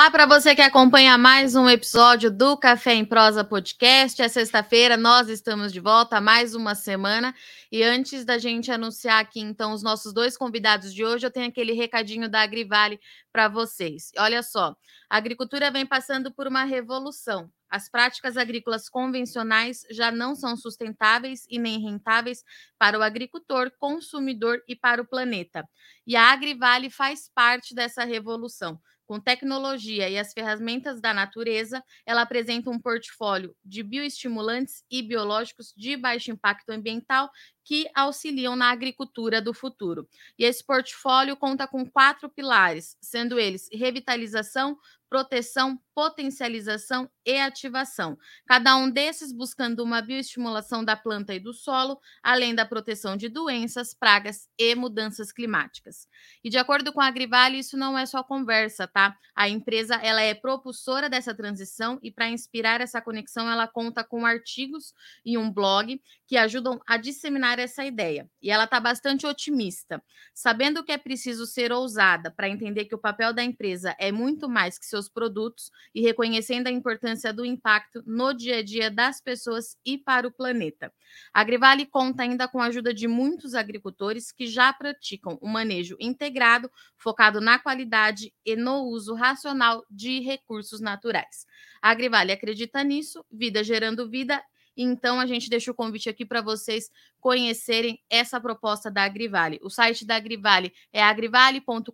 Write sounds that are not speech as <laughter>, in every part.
Olá para você que acompanha mais um episódio do Café em Prosa Podcast. É sexta-feira, nós estamos de volta mais uma semana. E antes da gente anunciar aqui, então, os nossos dois convidados de hoje, eu tenho aquele recadinho da Agrivale para vocês. Olha só, a agricultura vem passando por uma revolução. As práticas agrícolas convencionais já não são sustentáveis e nem rentáveis para o agricultor, consumidor e para o planeta. E a Agrivale faz parte dessa revolução. Com tecnologia e as ferramentas da natureza, ela apresenta um portfólio de bioestimulantes e biológicos de baixo impacto ambiental que auxiliam na agricultura do futuro. E esse portfólio conta com quatro pilares, sendo eles revitalização, proteção, potencialização e ativação. Cada um desses buscando uma bioestimulação da planta e do solo, além da proteção de doenças, pragas e mudanças climáticas. E de acordo com a Agrivale, isso não é só conversa, tá? A empresa ela é propulsora dessa transição e para inspirar essa conexão, ela conta com artigos e um blog que ajudam a disseminar essa ideia. E ela está bastante otimista, sabendo que é preciso ser ousada para entender que o papel da empresa é muito mais que seus produtos e reconhecendo a importância do impacto no dia a dia das pessoas e para o planeta. A Agrivale conta ainda com a ajuda de muitos agricultores que já praticam o um manejo integrado, focado na qualidade e no uso racional de recursos naturais. A Agrivale acredita nisso, vida gerando vida então, a gente deixa o convite aqui para vocês conhecerem essa proposta da Agrivale. O site da Agrivale é agrivale.com.br,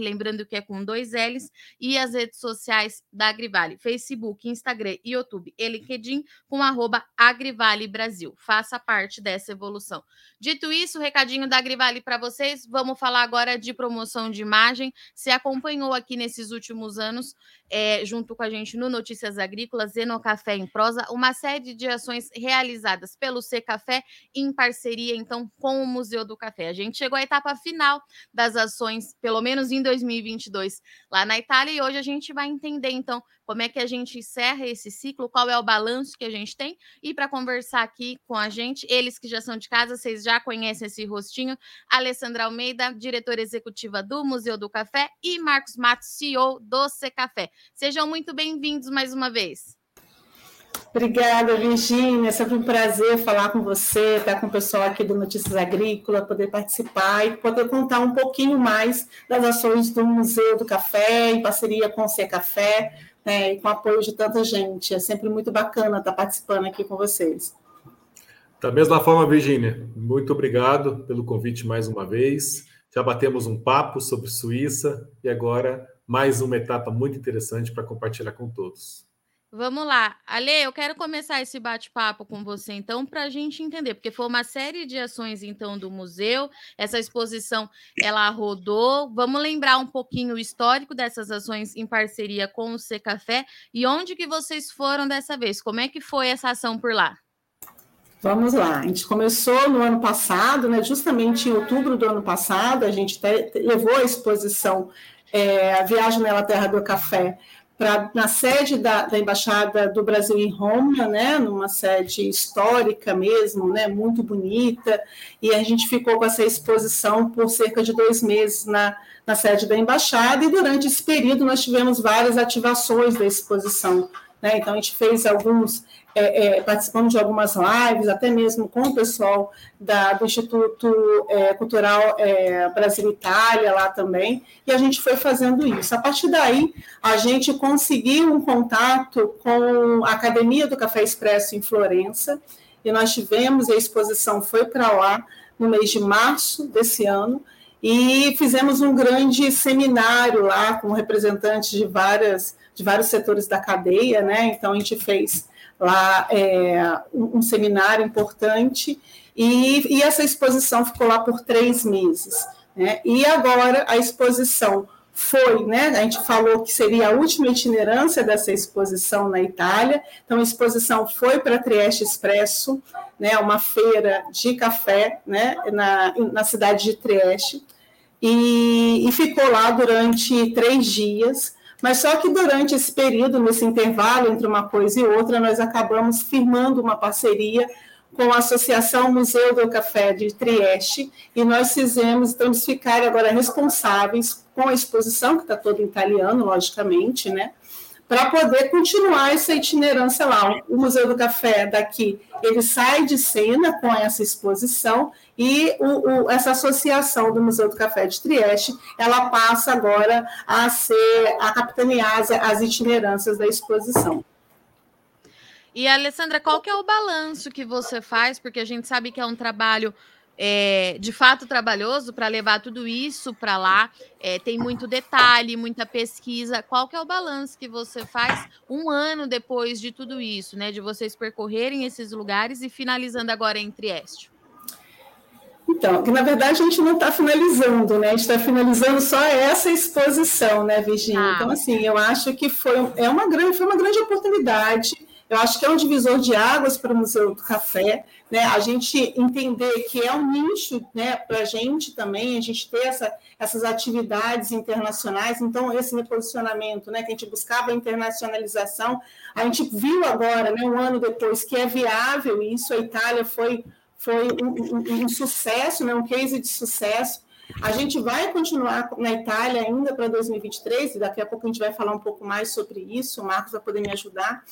lembrando que é com dois L's, e as redes sociais da Agrivale, Facebook, Instagram, YouTube e LinkedIn, com arroba Agrivale Brasil. Faça parte dessa evolução. Dito isso, recadinho da Agrivale para vocês, vamos falar agora de promoção de imagem. Se acompanhou aqui nesses últimos anos, é, junto com a gente no Notícias Agrícolas e no Café em Prosa, uma série de ações realizadas pelo C Café em parceria então com o Museu do Café. A gente chegou à etapa final das ações, pelo menos em 2022, lá na Itália, e hoje a gente vai entender então como é que a gente encerra esse ciclo, qual é o balanço que a gente tem. E para conversar aqui com a gente, eles que já são de casa, vocês já conhecem esse rostinho, Alessandra Almeida, diretora executiva do Museu do Café, e Marcos Matos, CEO do C Café. Sejam muito bem-vindos mais uma vez. Obrigada, Virginia. É sempre um prazer falar com você, estar com o pessoal aqui do Notícias Agrícola, poder participar e poder contar um pouquinho mais das ações do Museu do Café, em parceria com o C Café, né, e com o apoio de tanta gente. É sempre muito bacana estar participando aqui com vocês. Da mesma forma, Virginia, muito obrigado pelo convite mais uma vez. Já batemos um papo sobre Suíça e agora mais uma etapa muito interessante para compartilhar com todos. Vamos lá. Ale, eu quero começar esse bate-papo com você, então, para a gente entender, porque foi uma série de ações, então, do museu, essa exposição, ela rodou. Vamos lembrar um pouquinho o histórico dessas ações em parceria com o C Café e onde que vocês foram dessa vez? Como é que foi essa ação por lá? Vamos lá, a gente começou no ano passado, né, justamente em outubro do ano passado, a gente levou a exposição é, A Viagem na Terra do Café pra, na sede da, da, Embaixada do Brasil em Roma, né, numa sede histórica mesmo, né, muito bonita, e a gente ficou com essa exposição por cerca de dois meses na, na sede da Embaixada, e durante esse período nós tivemos várias ativações da exposição. Né, então, a gente fez alguns é, é, participamos de algumas lives, até mesmo com o pessoal da, do Instituto é, Cultural é, Brasil-Itália lá também, e a gente foi fazendo isso. A partir daí, a gente conseguiu um contato com a Academia do Café Expresso em Florença, e nós tivemos, a exposição foi para lá no mês de março desse ano, e fizemos um grande seminário lá com representantes de várias de vários setores da cadeia, né? Então a gente fez lá é, um, seminário importante, e, e, essa exposição ficou lá por três meses. Né? E agora a exposição foi, né? A gente falou que seria a última itinerância dessa exposição na Itália. Então, a exposição foi para Trieste Expresso, né? Uma feira de café, né? Na, na cidade de Trieste. E, e ficou lá durante três dias. Mas só que durante esse período, nesse intervalo entre uma coisa e outra, nós acabamos firmando uma parceria com a Associação Museu do Café de Trieste, e nós fizemos, então, eles agora responsáveis com a exposição, que está toda em italiano, logicamente, né? Para poder continuar essa itinerância lá. O Museu do Café daqui, ele sai de cena com essa exposição e o, o, essa associação do Museu do Café de Trieste, ela passa agora a ser, a capitanear as, as itinerâncias da exposição. E, Alessandra, qual que é o balanço que você faz? Porque a gente sabe que é um trabalho é, de fato trabalhoso para levar tudo isso para lá. É, tem muito detalhe, muita pesquisa. Qual que é o balanço que você faz um ano depois de tudo isso, né? De vocês percorrerem esses lugares e finalizando agora em Trieste? Então, que na verdade a gente não está finalizando, né? A gente está finalizando só essa exposição, né, Virginia? Ah. Então, assim, eu acho que foi, é uma grande, foi uma grande oportunidade eu acho que é um divisor de águas para o Museu do Café, né? A gente entender que é um nicho, né, para a gente também, a gente ter essa, essas atividades internacionais. Então, esse reposicionamento, né, que a gente buscava a internacionalização, a gente viu agora, né, um ano depois, que é viável isso. A Itália foi foi um, um, um sucesso, né, um case de sucesso. A gente vai continuar na Itália ainda para 2023, e daqui a pouco a gente vai falar um pouco mais sobre isso, o Marcos vai poder me ajudar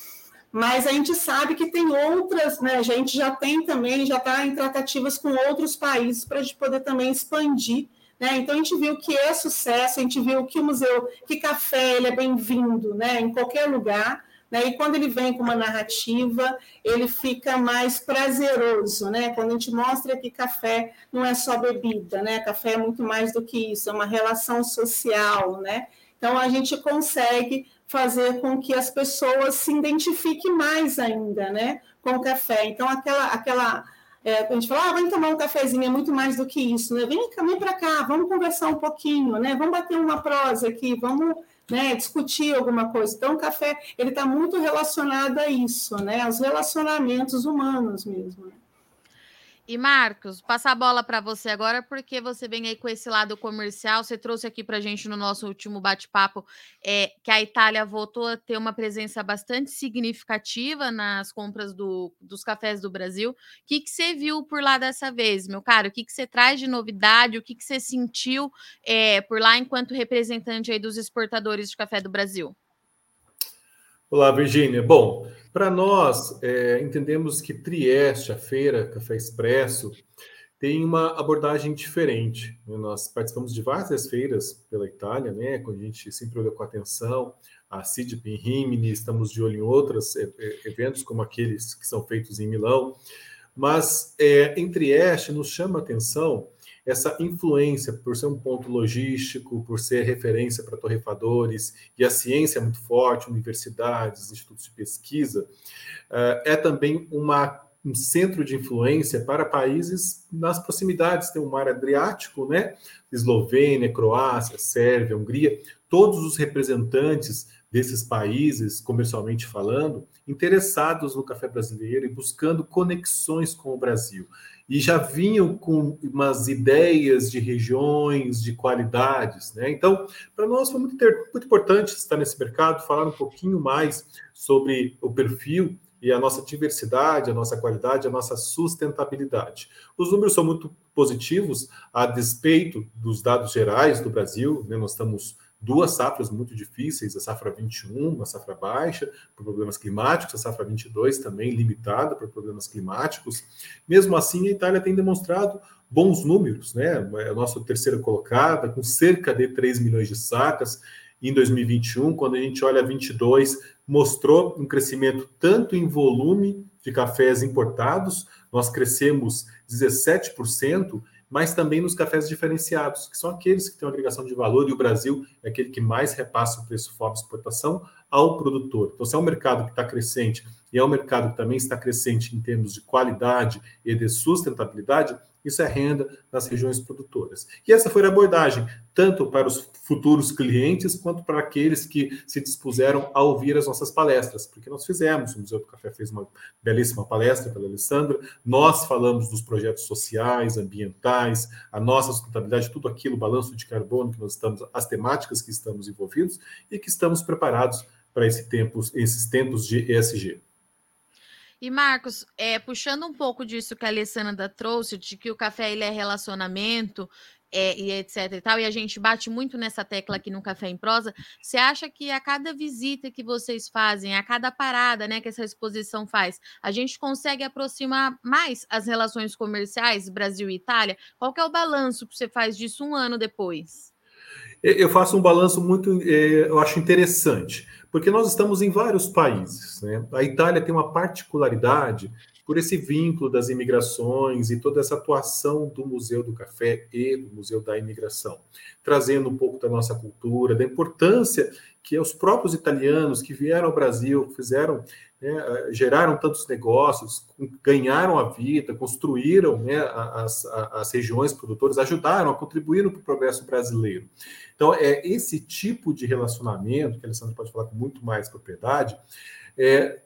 mas a gente sabe que tem outras, né? A gente já tem também, já está em tratativas com outros países para a gente poder também expandir. Né? Então a gente viu que é sucesso, a gente viu que o museu, que café ele é bem-vindo né? em qualquer lugar. Né? E quando ele vem com uma narrativa, ele fica mais prazeroso, né? Quando a gente mostra que café não é só bebida, né? Café é muito mais do que isso, é uma relação social, né? Então a gente consegue fazer com que as pessoas se identifiquem mais ainda, né, com o café. Então, aquela, aquela é, a gente fala, ah, vamos tomar um cafezinho, é muito mais do que isso, né? Vem, vem para cá, vamos conversar um pouquinho, né? Vamos bater uma prosa aqui, vamos né, discutir alguma coisa. Então, o café, ele está muito relacionado a isso, né? Aos relacionamentos humanos mesmo. Né? E Marcos, passar a bola para você agora, porque você vem aí com esse lado comercial. Você trouxe aqui para gente no nosso último bate-papo é, que a Itália voltou a ter uma presença bastante significativa nas compras do, dos cafés do Brasil. O que, que você viu por lá dessa vez, meu caro? O que, que você traz de novidade? O que, que você sentiu é, por lá enquanto representante aí dos exportadores de café do Brasil? Olá, Virgínia. Bom, para nós, é, entendemos que Trieste, a feira Café Expresso, tem uma abordagem diferente. Né? Nós participamos de várias feiras pela Itália, né? Quando a gente sempre olha com atenção a CIDP em Rimini, estamos de olho em outros é, é, eventos como aqueles que são feitos em Milão. Mas é, em Trieste nos chama a atenção essa influência por ser um ponto logístico, por ser referência para torrefadores, e a ciência é muito forte, universidades, institutos de pesquisa, eh, é também uma, um centro de influência para países nas proximidades, tem o mar Adriático, né? Eslovênia, Croácia, Sérvia, Hungria, todos os representantes desses países, comercialmente falando, interessados no café brasileiro e buscando conexões com o Brasil e já vinham com umas ideias de regiões, de qualidades. Né? Então, para nós foi muito, muito importante estar nesse mercado, falar um pouquinho mais sobre o perfil e a nossa diversidade, a nossa qualidade, a nossa sustentabilidade. Os números são muito positivos a despeito dos dados gerais do Brasil, né? nós estamos duas safras muito difíceis, a safra 21, uma safra baixa por problemas climáticos, a safra 22 também limitada por problemas climáticos. Mesmo assim, a Itália tem demonstrado bons números, né? É a nossa terceira colocada, com cerca de 3 milhões de sacas em 2021, quando a gente olha 22, mostrou um crescimento tanto em volume de cafés importados, nós crescemos 17%, mas também nos cafés diferenciados, que são aqueles que têm uma agregação de valor, e o Brasil é aquele que mais repassa o preço FOB exportação ao produtor. Então, se é um mercado que está crescente e é um mercado que também está crescente em termos de qualidade e de sustentabilidade, isso é renda nas regiões produtoras. E essa foi a abordagem, tanto para os futuros clientes, quanto para aqueles que se dispuseram a ouvir as nossas palestras, porque nós fizemos, o Museu do Café fez uma belíssima palestra pela Alessandra, nós falamos dos projetos sociais, ambientais, a nossa sustentabilidade, tudo aquilo, balanço de carbono que nós estamos, as temáticas que estamos envolvidos e que estamos preparados para esse tempo, esses tempos de ESG. E Marcos, é, puxando um pouco disso que a Alessandra trouxe, de que o café ele é relacionamento, é, e etc e tal, e a gente bate muito nessa tecla aqui no Café em Prosa, você acha que a cada visita que vocês fazem, a cada parada né, que essa exposição faz, a gente consegue aproximar mais as relações comerciais Brasil e Itália? Qual que é o balanço que você faz disso um ano depois? Eu faço um balanço muito, é, eu acho interessante, porque nós estamos em vários países. Né? A Itália tem uma particularidade por esse vínculo das imigrações e toda essa atuação do Museu do Café e do Museu da Imigração, trazendo um pouco da nossa cultura, da importância que os próprios italianos que vieram ao Brasil, fizeram, né, geraram tantos negócios, ganharam a vida, construíram né, as, as regiões produtoras, ajudaram, contribuíram para o progresso brasileiro. Então, é esse tipo de relacionamento, que a Alessandra pode falar com muito mais propriedade, é,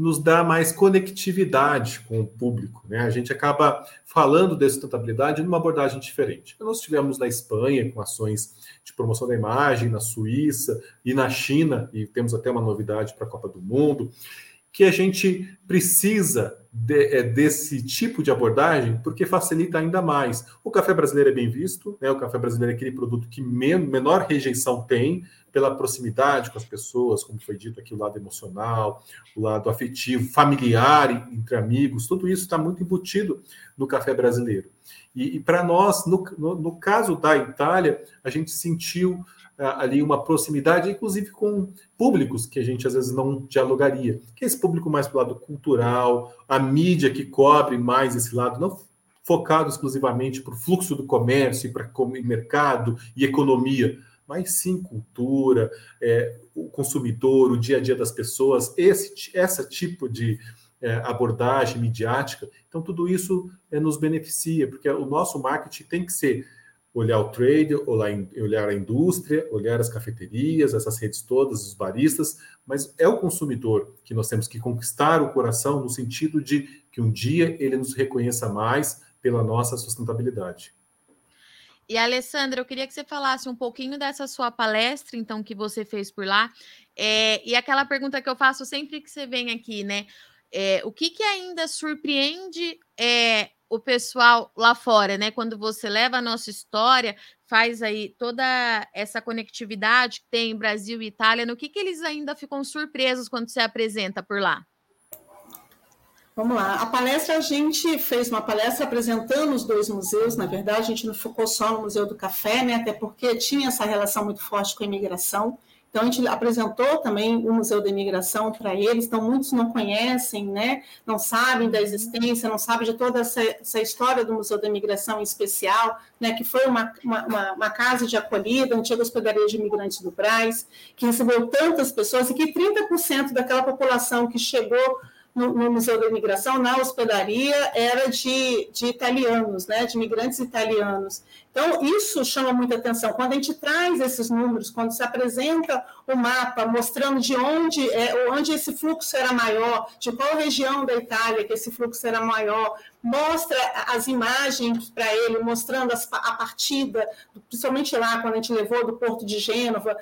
nos dá mais conectividade com o público. Né? A gente acaba falando de sustentabilidade numa abordagem diferente. Nós estivemos na Espanha com ações de promoção da imagem, na Suíça e na China, e temos até uma novidade para a Copa do Mundo, que a gente precisa de, é, desse tipo de abordagem porque facilita ainda mais. O café brasileiro é bem visto, né? o café brasileiro é aquele produto que men menor rejeição tem, pela proximidade com as pessoas, como foi dito aqui, o lado emocional, o lado afetivo, familiar, entre amigos, tudo isso está muito embutido no café brasileiro. E, e para nós, no, no, no, caso da Itália, a gente sentiu ali uma proximidade, inclusive com públicos que a gente às vezes não dialogaria, que é esse público mais para o lado cultural, a mídia que cobre mais esse lado, não focado exclusivamente para o fluxo do comércio, para o mercado e economia, mas sim cultura, é, o consumidor, o dia a dia das pessoas, esse essa tipo de é, abordagem midiática. Então, tudo isso é, nos beneficia, porque o nosso marketing tem que ser olhar o trade, olhar, a indústria, olhar as cafeterias, essas redes todas, os baristas, mas é o consumidor que nós temos que conquistar o coração no sentido de que um dia ele nos reconheça mais pela nossa sustentabilidade. E Alessandra, eu queria que você falasse um pouquinho dessa sua palestra, então, que você fez por lá. É, e aquela pergunta que eu faço sempre que você vem aqui, né? É, o que, que ainda surpreende é, o pessoal lá fora, né? Quando você leva a nossa história, faz aí toda essa conectividade que tem Brasil e Itália, no que, que eles ainda ficam surpresos quando você apresenta por lá? Vamos lá. A palestra, a gente fez uma palestra apresentando os dois museus. Na verdade, a gente não focou só no Museu do Café, né? até porque tinha essa relação muito forte com a imigração. Então, a gente apresentou também o Museu da Imigração para eles. Então, muitos não conhecem, né? não sabem da existência, não sabem de toda essa, essa história do Museu da Imigração em especial, né? que foi uma, uma, uma casa de acolhida, antiga hospedaria de imigrantes do Braz, que recebeu tantas pessoas e que 30% daquela população que chegou no, no, Museu da Imigração, na hospedaria, era de, de italianos, né, de imigrantes italianos. Então, isso chama muita atenção. Quando a gente traz esses números, quando se apresenta o mapa mostrando de onde, é, onde esse fluxo era maior, de qual região da Itália que esse fluxo era maior, mostra as imagens para ele, mostrando as, a partida, principalmente lá, quando a gente levou do Porto de Gênova,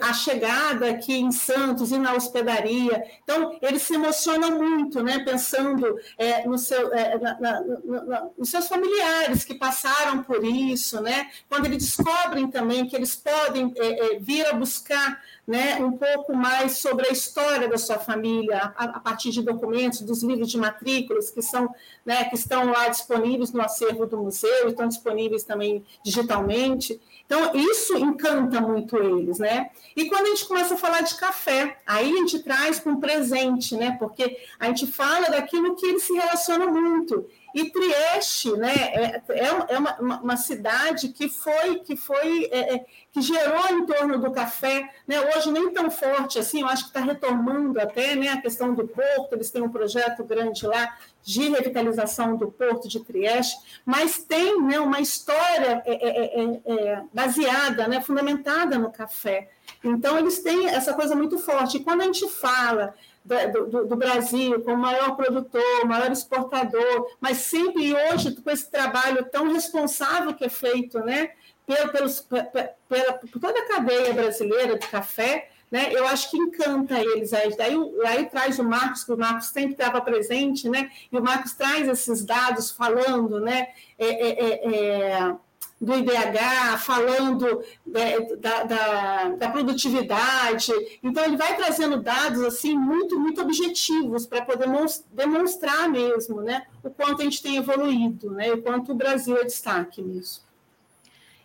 a chegada aqui em Santos e na hospedaria. Então, ele se emociona muito, né, pensando é, no seu, é, na, na, na, nos seus familiares que passaram por isso, né? quando eles descobrem também que eles podem é, é vir a buscar né, um pouco mais sobre a história da sua família, a, a, partir de documentos, dos livros de matrículas que, são, né, que estão lá disponíveis no acervo do museu, estão disponíveis também digitalmente. Então, isso encanta muito eles, né? E quando a gente começa a falar de café, aí a gente traz com um presente, né? Porque a gente fala daquilo que eles se relacionam muito. E Trieste, né, é, é, é uma, uma, cidade que foi, que foi, é, é, que gerou em torno do café, né, hoje nem tão forte assim, eu acho que está retomando até, né, a questão do porto, eles têm um projeto grande lá de revitalização do porto de Trieste, mas tem, né, uma história é, é, baseada, né, fundamentada no café. Então eles têm essa coisa muito forte. E quando a gente fala do, do, Brasil como maior produtor, maior exportador, mas sempre hoje com esse trabalho tão responsável que é feito, né, pelo, pelos, pela, por toda a cadeia brasileira de café, né? Eu acho que encanta eles. Aí, daí, aí traz o Marcos, que o Marcos sempre estava presente, né? E o Marcos traz esses dados falando, né? É, é, é, é do IDH, falando né, da, da, da, produtividade. Então, ele vai trazendo dados assim muito, muito objetivos para poder demonstrar mesmo né, o quanto a gente tem evoluído, né, o quanto o Brasil é destaque nisso.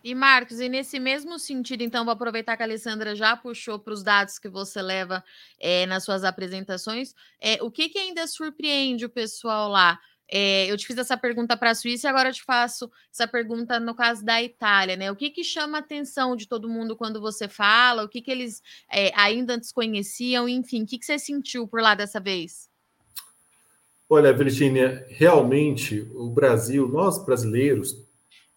E Marcos, e nesse mesmo sentido, então, vou aproveitar que a Alessandra já puxou para os dados que você leva é, nas suas apresentações. É, o que, que ainda surpreende o pessoal lá? É, eu te fiz essa pergunta para a Suíça e agora eu te faço essa pergunta no caso da Itália, né? O que, que chama a atenção de todo mundo quando você fala? O que, que eles é, ainda desconheciam? Enfim, o que, que você sentiu por lá dessa vez? Olha, Virginia, realmente o Brasil, nós brasileiros,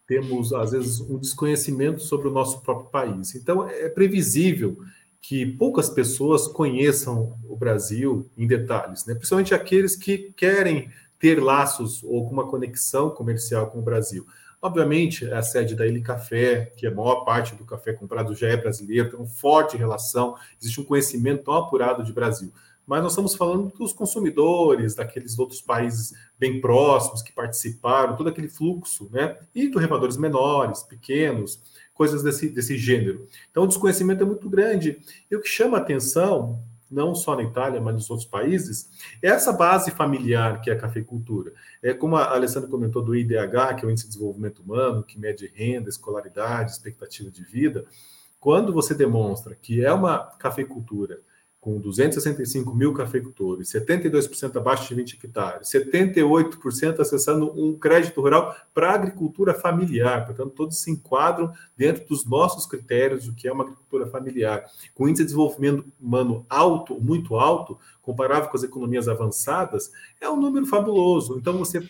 temos, às vezes, um desconhecimento sobre o nosso próprio país. Então, é previsível que poucas pessoas conheçam o Brasil em detalhes, né? principalmente aqueles que querem ter laços ou uma conexão comercial com o Brasil. Obviamente, é a sede da Ilha Café, que a maior parte do café comprado já é brasileiro, tem uma forte relação, existe um conhecimento tão apurado de Brasil mas nós estamos falando dos consumidores, daqueles outros países bem próximos que participaram, todo aquele fluxo, né? E dos remadores menores, pequenos, coisas desse, desse gênero. Então, o desconhecimento é muito grande. E o que chama atenção, não só na Itália, mas nos outros países, é essa base familiar que é a cafeicultura. É como a Alessandra comentou do IDH, que é o Índice de Desenvolvimento Humano, que mede renda, escolaridade, expectativa de vida. Quando você demonstra que é uma cafeicultura com 265 mil cafeicultores, 72% abaixo de 20 hectares, 78% acessando um crédito rural para agricultura familiar. Portanto, todos se enquadram dentro dos nossos critérios do que é uma agricultura familiar. Com índice de desenvolvimento humano alto, muito alto, comparável com as economias avançadas, é um número fabuloso. Então, você,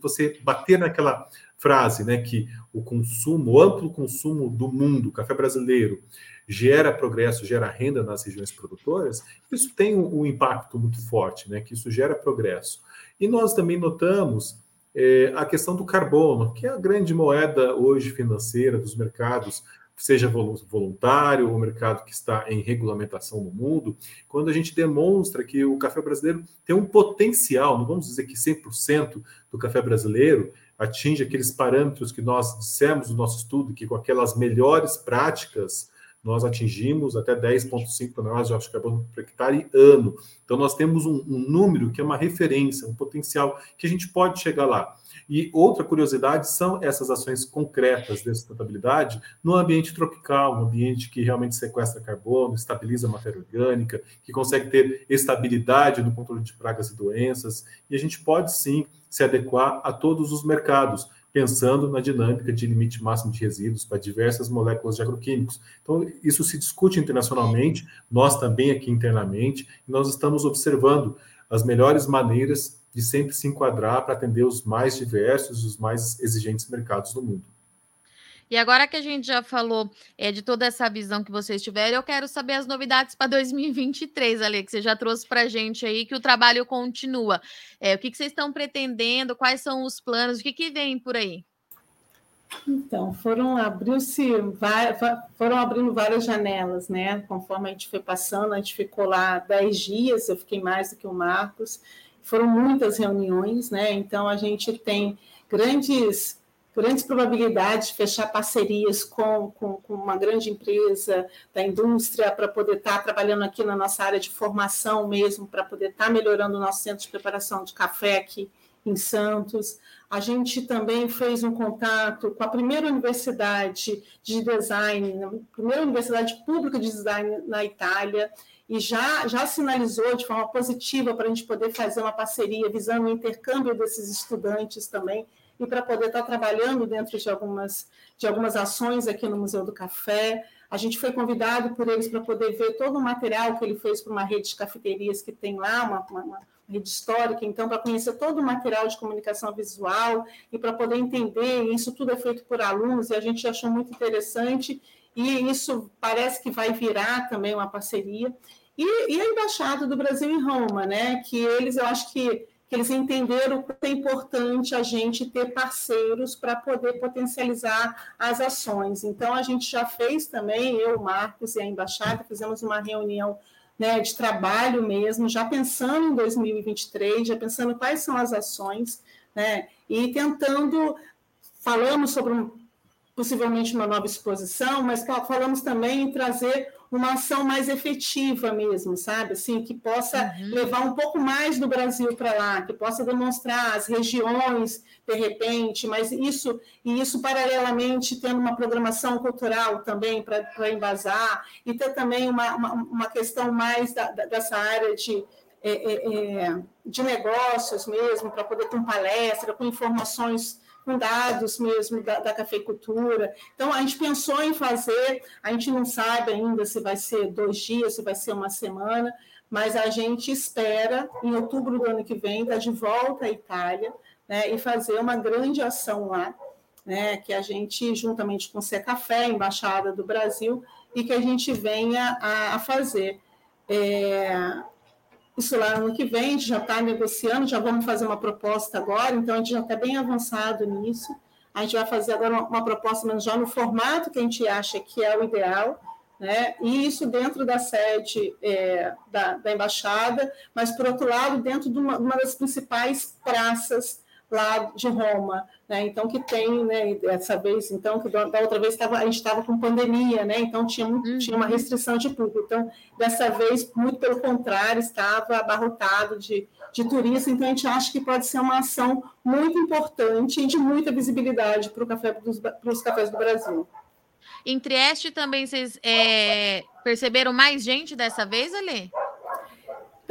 você bater naquela frase, né, que o consumo, o amplo consumo do mundo, café brasileiro, gera progresso, gera renda nas regiões produtoras, isso tem um, um impacto muito forte, né? Que isso gera progresso. E nós também notamos é, a questão do carbono, que é a grande moeda hoje financeira dos mercados, seja voluntário ou mercado que está em regulamentação no mundo, quando a gente demonstra que o café brasileiro tem um potencial, não vamos dizer que 100% do café brasileiro atinge aqueles parâmetros que nós dissemos no nosso estudo, que com aquelas melhores práticas nós atingimos até 10,5 toneladas de óxido de carbono por hectare ano. Então, nós temos um, um, número que é uma referência, um potencial que a gente pode chegar lá. E outra curiosidade são essas ações concretas de sustentabilidade no ambiente tropical, um ambiente que realmente sequestra carbono, estabiliza a matéria orgânica, que consegue ter estabilidade no controle de pragas e doenças. E a gente pode sim se adequar a todos os mercados pensando na dinâmica de limite máximo de resíduos para diversas moléculas de agroquímicos. Então, isso se discute internacionalmente, nós também aqui internamente, e nós estamos observando as melhores maneiras de sempre se enquadrar para atender os mais diversos e os mais exigentes mercados do mundo. E agora que a gente já falou é, de toda essa visão que vocês tiveram, eu quero saber as novidades para 2023, Ale, que você já trouxe para a gente aí, que o trabalho continua. É, o que, que vocês estão pretendendo? Quais são os planos? O que, que vem por aí? Então, foram abriu-se foram abrindo várias janelas, né? Conforme a gente foi passando, a gente ficou lá dez dias, eu fiquei mais do que o Marcos. Foram muitas reuniões, né? Então a gente tem grandes grandes probabilidades de fechar parcerias com, com, com, uma grande empresa da indústria para poder estar tá trabalhando aqui na nossa área de formação mesmo, para poder estar tá melhorando o nosso centro de preparação de café aqui em Santos. A gente também fez um contato com a primeira universidade de design, a primeira universidade pública de design na Itália, e já, já sinalizou de forma positiva para a gente poder fazer uma parceria visando o intercâmbio desses estudantes também e para poder estar trabalhando dentro de algumas, de algumas ações aqui no Museu do Café. A gente foi convidado por eles para poder ver todo o material que ele fez para uma rede de cafeterias que tem lá, uma, uma, uma rede histórica, então, para conhecer todo o material de comunicação visual e para poder entender, isso tudo é feito por alunos e a gente achou muito interessante e isso parece que vai virar também uma parceria. E, e a Embaixada do Brasil em Roma, né, que eles, eu acho que que eles entenderam o é importante a gente ter parceiros para poder potencializar as ações. Então, a gente já fez também, eu, Marcos e a embaixada, fizemos uma reunião né, de trabalho mesmo, já pensando em 2023, já pensando quais são as ações, né, e tentando, falamos sobre possivelmente uma nova exposição, mas falamos também em trazer uma ação mais efetiva mesmo, sabe? Assim, que possa uhum. levar um pouco mais do Brasil para lá, que possa demonstrar as regiões, de repente, mas isso, e isso paralelamente tendo uma programação cultural também para embasar, e ter também uma, uma, uma questão mais da, da, dessa área de, é, é, é de negócios mesmo, para poder ter uma palestra, com informações com dados mesmo da, da cafeicultura. Então, a gente pensou em fazer, a gente não sabe ainda se vai ser dois dias, se vai ser uma semana, mas a gente espera, em outubro do ano que vem, estar de volta à Itália né, e fazer uma grande ação lá, né, que a gente, juntamente com o Secafé, Embaixada do Brasil, e que a gente venha a, a fazer. É, isso lá no ano que vem, a gente já está negociando, já vamos fazer uma proposta agora, então a gente já está bem avançado nisso. A gente vai fazer agora uma, uma proposta, mas já no formato que a gente acha que é o ideal, né? e isso dentro da sede é, da, da, embaixada, mas, por outro lado, dentro de uma, uma das principais praças lá de Roma, né? Então que tem, né? Dessa vez, então que da outra vez tava, a gente estava com pandemia, né? Então tinha, uhum. tinha uma restrição de público. Então dessa vez, muito pelo contrário, estava abarrotado de, de turistas. Então a gente acha que pode ser uma ação muito importante e de muita visibilidade para o café para os cafés do Brasil. Em Trieste também vocês é, perceberam mais gente dessa vez, Ali?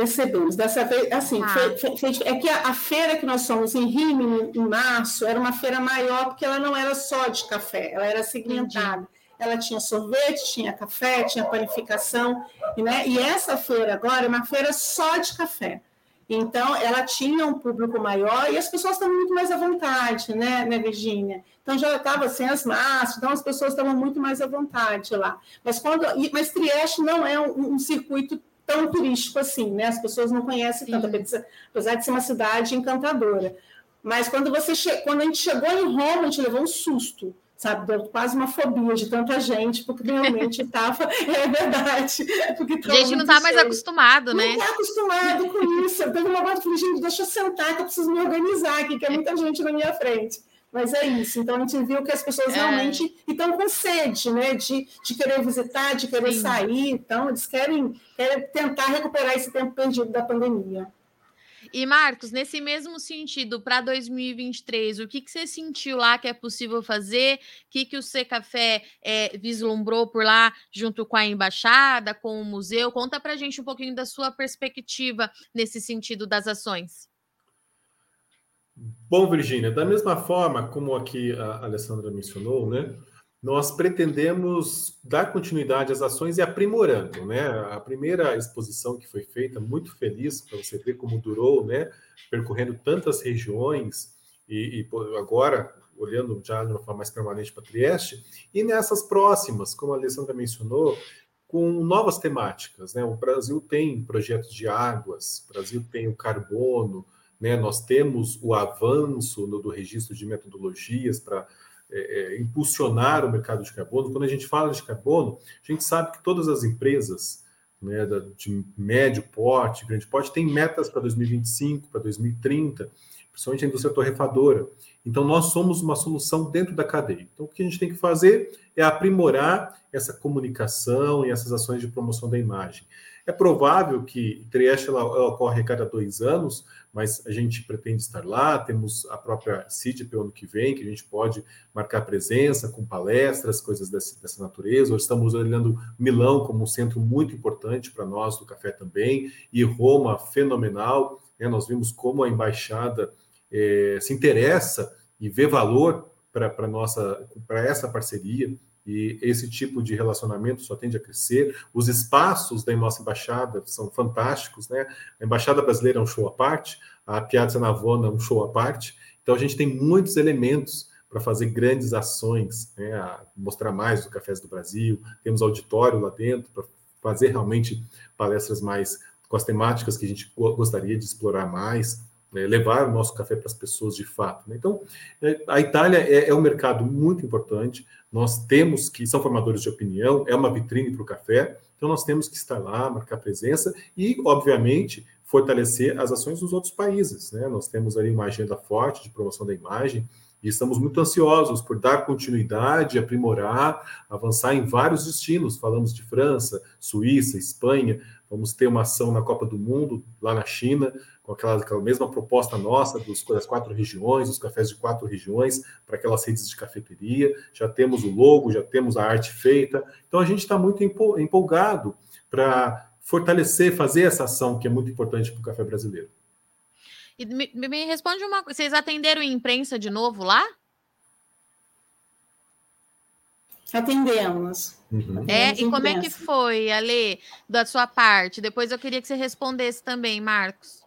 Percebemos. Dessa vez, assim, ah. foi, foi, é que a, a, feira que nós fomos em Rimini, em março, era uma feira maior, porque ela não era só de café, ela era segmentada. Entendi. Ela tinha sorvete, tinha café, tinha panificação, né? e essa feira agora é uma feira só de café. Então, ela tinha um público maior e as pessoas estavam muito mais à vontade, né, né Virgínia? Então, já estava sem as máscaras, então as pessoas estavam muito mais à vontade lá. Mas, quando, mas Trieste não é um, um circuito tão turístico assim, né? As pessoas não conhecem Sim. tanto, apesar de ser uma cidade encantadora. Mas quando você che... quando a gente chegou em Roma, a gente levou um susto, sabe? Deu quase uma fobia de tanta gente, porque realmente <laughs> estava. é verdade. Porque a gente não está mais acostumado, né? Não está acostumado com isso. Eu teve uma hora que falei, gente, deixa eu sentar, que eu preciso me organizar aqui, que é muita gente na minha frente. Mas é isso. Então a gente viu que as pessoas é. realmente estão com sede, né? De, de querer visitar, de querer Sim. sair. Então, eles querem, querem tentar recuperar esse tempo perdido da pandemia. E, Marcos, nesse mesmo sentido, para 2023, o que, que você sentiu lá que é possível fazer? O que, que o C Café é, vislumbrou por lá, junto com a embaixada, com o museu? Conta para a gente um pouquinho da sua perspectiva nesse sentido das ações. Bom, Virgínia, da mesma forma como aqui a Alessandra mencionou, né, nós pretendemos dar continuidade às ações e aprimorando, né? A primeira exposição que foi feita, muito feliz para você ver como durou, né? Percorrendo tantas regiões e, e agora olhando já de uma forma mais permanente para Trieste e nessas próximas, como a Alessandra mencionou, com novas temáticas, né? O Brasil tem projetos de águas, o Brasil tem o carbono, né? Nós temos o avanço do registro de metodologias para é, é, impulsionar o mercado de carbono. Quando a gente fala de carbono, a gente sabe que todas as empresas né, de médio porte, grande porte, têm metas para 2025, para 2030, principalmente a indústria torrefadora. Então, nós somos uma solução dentro da cadeia. Então, o que a gente tem que fazer é aprimorar essa comunicação e essas ações de promoção da imagem. É provável que Trieste ela, ela ocorre a cada dois anos, mas a gente pretende estar lá. Temos a própria CID pelo ano que vem, que a gente pode marcar presença com palestras, coisas dessa, dessa natureza. Hoje estamos olhando Milão como um centro muito importante para nós do café também, e Roma, fenomenal. Né? Nós vimos como a embaixada é, se interessa e vê valor para essa parceria e esse tipo de relacionamento só tende a crescer. Os espaços da nossa embaixada são fantásticos, né? A embaixada brasileira é um show à parte, a Piazza Navona é um show à parte. Então a gente tem muitos elementos para fazer grandes ações, né? mostrar mais do Cafés do Brasil. Temos auditório lá dentro para fazer realmente palestras mais com as temáticas que a gente gostaria de explorar mais. Né, levar o nosso café para as pessoas de fato. Né? Então, é, a Itália é, é, um mercado muito importante. Nós temos que são formadores de opinião, é uma vitrine para o café. Então, nós temos que estar lá, marcar presença e, obviamente, fortalecer as ações dos outros países. Né? Nós temos ali uma agenda forte de promoção da imagem e estamos muito ansiosos por dar continuidade, aprimorar, avançar em vários destinos. Falamos de França, Suíça, Espanha. Vamos ter uma ação na Copa do Mundo lá na China com aquela, aquela mesma proposta nossa dos, das quatro regiões, os cafés de quatro regiões, para aquelas redes de cafeteria. Já temos o logo, já temos a arte feita. Então a gente está muito empolgado para fortalecer, fazer essa ação que é muito importante para o café brasileiro. E me, me responde uma coisa: vocês atenderam imprensa de novo lá? Atendemos. Uhum. É, e como é que foi, Ale, da sua parte? Depois eu queria que você respondesse também, Marcos.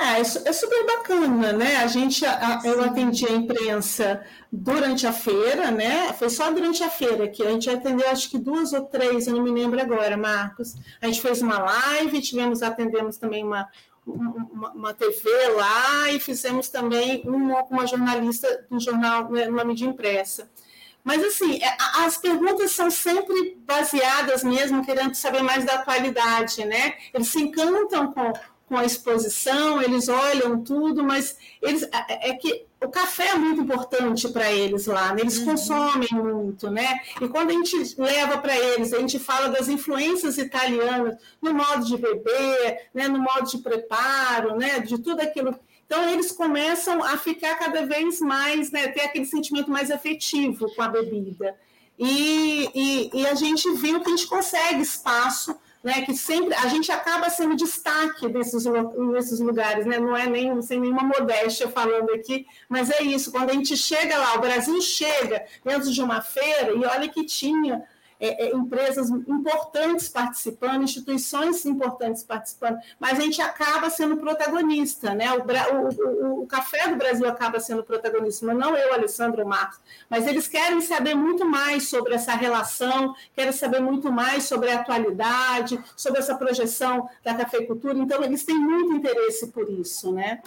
É, é super bacana, né? A gente, a, eu atendi a imprensa durante a feira, né? Foi só durante a feira que a gente atendeu, acho que duas ou três, eu não me lembro agora, Marcos. A gente fez uma live, tivemos, atendemos também uma, uma, uma TV lá e fizemos também uma uma jornalista no jornal, né, numa mídia impressa. Mas, assim, é, as perguntas são sempre baseadas mesmo, querendo saber mais da atualidade, né? Eles se encantam com com a exposição, eles olham tudo, mas eles é, é que o café é muito importante para eles lá, né? eles uhum. consomem muito, né? E quando a gente leva para eles, a gente fala das influências italianas no modo de beber, né? no modo de preparo, né? De tudo aquilo. Então eles começam a ficar cada vez mais, né? Ter aquele sentimento mais afetivo com a bebida. E, e, e a gente viu que a gente consegue espaço né, que sempre a gente acaba sendo destaque desses, nesses lugares, né, não é nem sem nenhuma modéstia falando aqui, mas é isso, quando a gente chega lá, o Brasil chega dentro de uma feira e olha que tinha é, é, empresas importantes participando, instituições importantes participando, mas a gente acaba sendo protagonista, né? O, o, o, o café do Brasil acaba sendo protagonista, mas não eu, Alessandro Marcos, mas eles querem saber muito mais sobre essa relação, querem saber muito mais sobre a atualidade, sobre essa projeção da cafeicultura, então eles têm muito interesse por isso, né?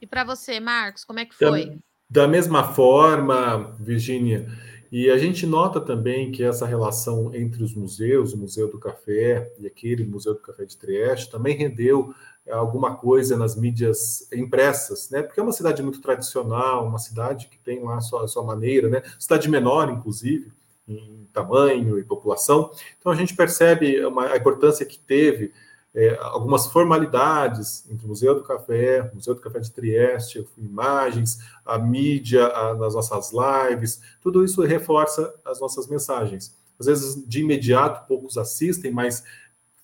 E para você, Marcos, como é que foi? Da, da mesma forma, Virgínia, e a gente nota também que essa relação entre os museus, o Museu do Café e aquele Museu do Café de Trieste, também rendeu eh, alguma coisa nas mídias impressas, né? Porque é uma cidade muito tradicional, uma cidade que tem lá a sua, a sua maneira, né? Cidade menor, inclusive, em tamanho e população. Então a gente percebe uma, a importância que teve é, algumas formalidades entre o Museu do Café, o Museu do Café de Trieste, imagens, a mídia a, nas nossas lives, tudo isso reforça as nossas mensagens. Às vezes, de imediato, poucos assistem, mas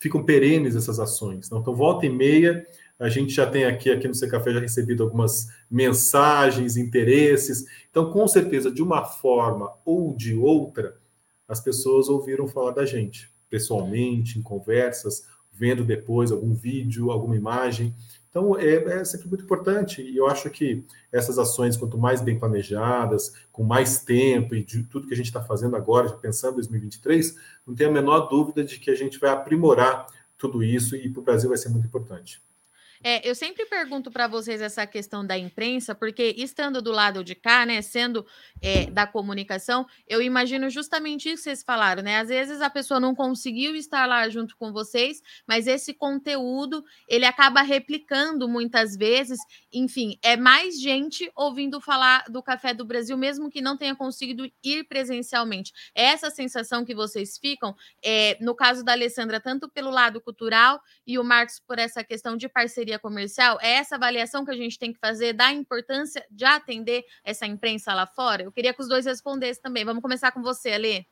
ficam perenes essas ações. Então, volta e meia, a gente já tem aqui, aqui no C Café, já recebido algumas mensagens, interesses. Então, com certeza, de uma forma ou de outra, as pessoas ouviram falar da gente, pessoalmente, em conversas, vendo depois algum vídeo, alguma imagem. Então, é, é, sempre muito importante, e eu acho que essas ações, quanto mais bem planejadas, com mais tempo e de tudo que a gente está fazendo agora, já pensando em 2023, não tem a menor dúvida de que a gente vai aprimorar tudo isso e para o Brasil vai ser muito importante. É, eu sempre pergunto para vocês essa questão da imprensa, porque estando do lado de cá, né, sendo é, da comunicação, eu imagino justamente isso que vocês falaram, né? Às vezes a pessoa não conseguiu estar lá junto com vocês, mas esse conteúdo ele acaba replicando muitas vezes. Enfim, é mais gente ouvindo falar do Café do Brasil, mesmo que não tenha conseguido ir presencialmente. É essa sensação que vocês ficam, é, no caso da Alessandra, tanto pelo lado cultural e o Marcos por essa questão de parceria parceria comercial? É essa avaliação que a gente tem que fazer da importância de atender essa imprensa lá fora? Eu queria que os dois respondessem também. Vamos começar com você, Alê.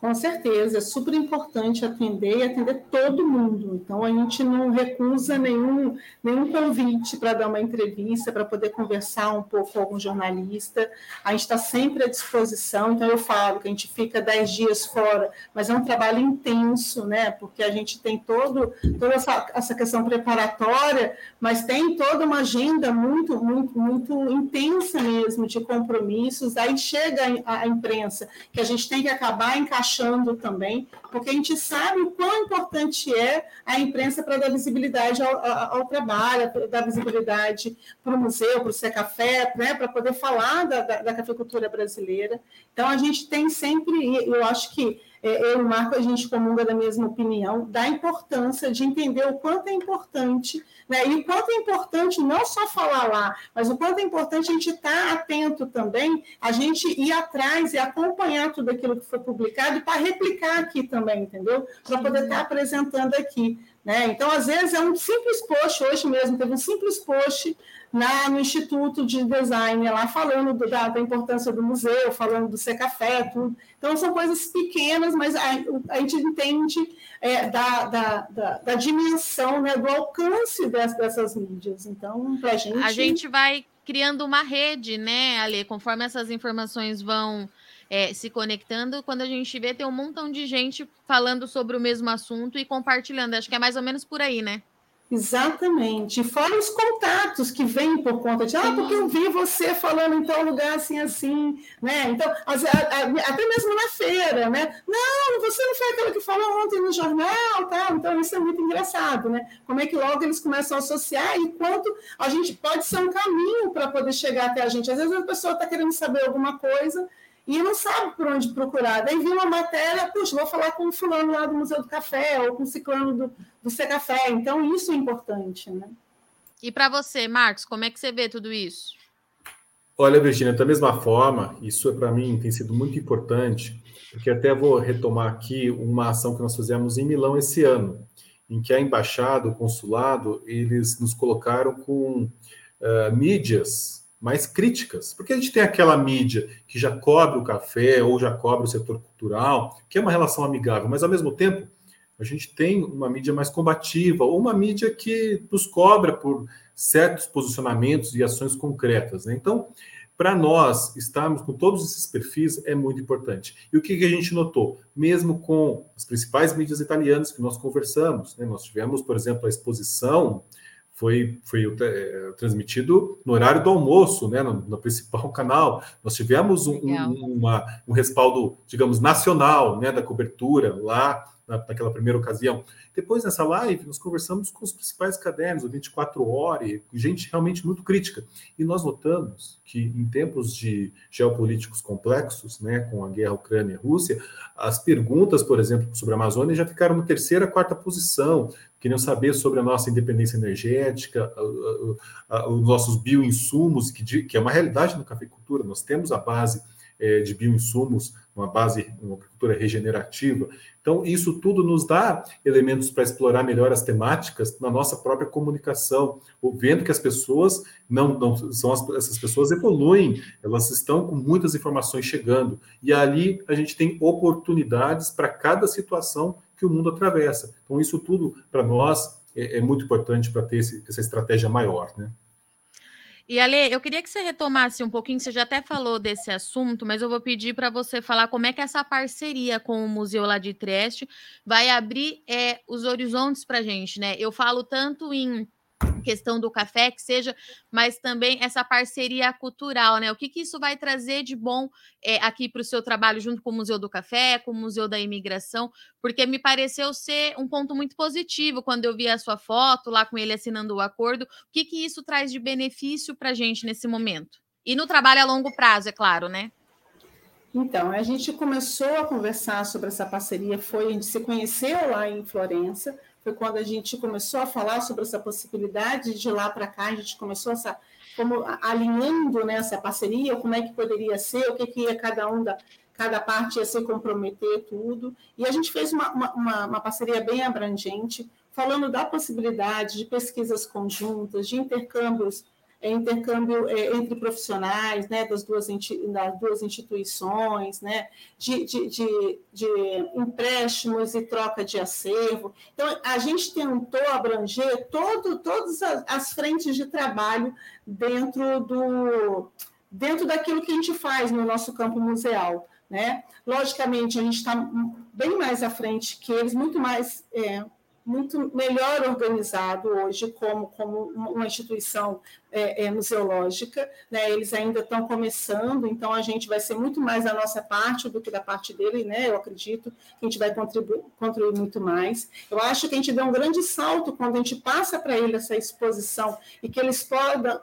Com certeza, é super importante atender e atender todo mundo. Então, a gente não recusa nenhum, nenhum convite para dar uma entrevista, para poder conversar um pouco com algum jornalista. A gente está sempre à disposição. Então, eu falo que a gente fica dez dias fora, mas é um trabalho intenso, né? Porque a gente tem todo, toda essa, essa questão preparatória, mas tem toda uma agenda muito, muito, muito intensa mesmo de compromissos. Aí chega a, a imprensa, que a gente tem que acabar encaixando baixando também, porque a gente sabe o quão importante é a imprensa para dar visibilidade ao, ao, ao trabalho, dar visibilidade para o museu, para o Cé Café, né, para poder falar da, da, da cafeicultura brasileira. Então, a gente tem sempre, eu acho que é, eu e o Marco, a gente comunga da mesma opinião, da importância de entender o quanto é importante, né? e o quanto é importante não só falar lá, mas o quanto é importante a gente estar tá atento também, a gente ir atrás e acompanhar tudo aquilo que foi publicado para replicar aqui também, entendeu? Para poder estar tá apresentando aqui. Né? Então, às vezes, é um simples post, hoje mesmo teve um simples post na, no Instituto de Design, lá falando do, da, da, importância do museu, falando do Ser Café, tudo. Então, são coisas pequenas, mas a, a gente entende é, da, da, da, da, dimensão, né, do alcance dessas, dessas mídias. Então, para a gente. A gente vai criando uma rede, né, Ale? Conforme essas informações vão. É, se conectando, quando a gente vê, tem um montão de gente falando sobre o mesmo assunto e compartilhando. Acho que é mais ou menos por aí, né? Exatamente. Fora os contatos que vêm por conta de, ah, porque eu vi você falando em tal lugar assim, assim, né? Então, até mesmo na feira, né? Não, você não foi aquela que falou ontem no jornal, tá? Então, isso é muito engraçado, né? Como é que logo eles começam a associar e quanto a gente pode ser um caminho para poder chegar até a gente. Às vezes a pessoa está querendo saber alguma coisa e não sabe por onde procurar. Daí viu uma matéria, puxa, vou falar com o fulano lá do Museu do Café, ou com o ciclano do, do Café. Então, isso é importante, né? E para você, Marcos, como é que você vê tudo isso? Olha, Virginia, da mesma forma, isso é para mim tem sido muito importante, porque até vou retomar aqui uma ação que nós fizemos em Milão esse ano, em que a embaixada, o consulado, eles nos colocaram com uh, mídias mais críticas, porque a gente tem aquela mídia que já cobre o café ou já cobre o setor cultural, que é uma relação amigável, mas ao mesmo tempo a gente tem uma mídia mais combativa, ou uma mídia que nos cobra por certos posicionamentos e ações concretas. Né? Então, para nós estarmos com todos esses perfis é muito importante. E o que, que, a gente notou? Mesmo com as principais mídias italianas que nós conversamos, né? nós tivemos, por exemplo, a exposição foi, foi é, transmitido no horário do almoço, né, no, no principal <laughs> canal. Nós tivemos um, um, uma, um respaldo, digamos, nacional né, da cobertura lá na, naquela primeira ocasião. Depois, nessa live, nós conversamos com os principais cadernos, o 24 Horas, gente realmente muito crítica. E nós notamos que, em tempos de geopolíticos complexos, né, com a guerra Ucrânia e Rússia, as perguntas, por exemplo, sobre a Amazônia já ficaram na terceira, quarta posição. Queriam saber sobre a nossa independência energética, os nossos bioinsumos, que, que é uma realidade na cafeicultura. Nós temos a base é, de bioinsumos, uma base, uma agricultura regenerativa. Então, isso tudo nos dá elementos para explorar melhor as temáticas na nossa própria comunicação, vendo que as pessoas não, não são as, essas pessoas evoluem, elas estão com muitas informações chegando, e ali a gente tem oportunidades para cada situação que o mundo atravessa. Então, isso tudo para nós é, é, muito importante para ter esse, essa estratégia maior, né? E Ale, eu queria que você retomasse um pouquinho, você já até falou desse assunto, mas eu vou pedir para você falar como é que essa parceria com o museu lá de Trieste vai abrir é, os horizontes para a gente, né? Eu falo tanto em questão do café, que seja, mas também essa parceria cultural, né? O que, que isso vai trazer de bom é, aqui para o seu trabalho, junto com o Museu do Café, com o Museu da Imigração, porque me pareceu ser um ponto muito positivo quando eu vi a sua foto lá com ele assinando o acordo. O que, que isso traz de benefício para a gente nesse momento? E no trabalho a longo prazo, é claro, né? Então, a gente começou a conversar sobre essa parceria, foi, a gente se conheceu lá em Florença, foi quando a gente começou a falar sobre essa possibilidade de lá para cá, a gente começou essa como alinhando nessa né, parceria, como é que poderia ser, o que, que ia cada um da cada parte ia se comprometer tudo. E a gente fez uma, uma, uma parceria bem abrangente, falando da possibilidade de pesquisas conjuntas, de intercâmbios é, intercâmbio é, entre profissionais né, das, duas, das duas instituições, né, de, de, de, de, empréstimos e troca de acervo. Então, a gente tentou abranger todo, todas as frentes de trabalho dentro, do, dentro daquilo que a gente faz no nosso campo museal. Né? Logicamente, a gente está bem mais à frente que eles, muito mais. É, muito melhor organizado hoje como, como uma instituição é, é, museológica, né? eles ainda estão começando, então a gente vai ser muito mais da nossa parte do que da parte dele, né? eu acredito que a gente vai contribuir, contribuir muito mais. Eu acho que a gente deu um grande salto quando a gente passa para ele essa exposição e que eles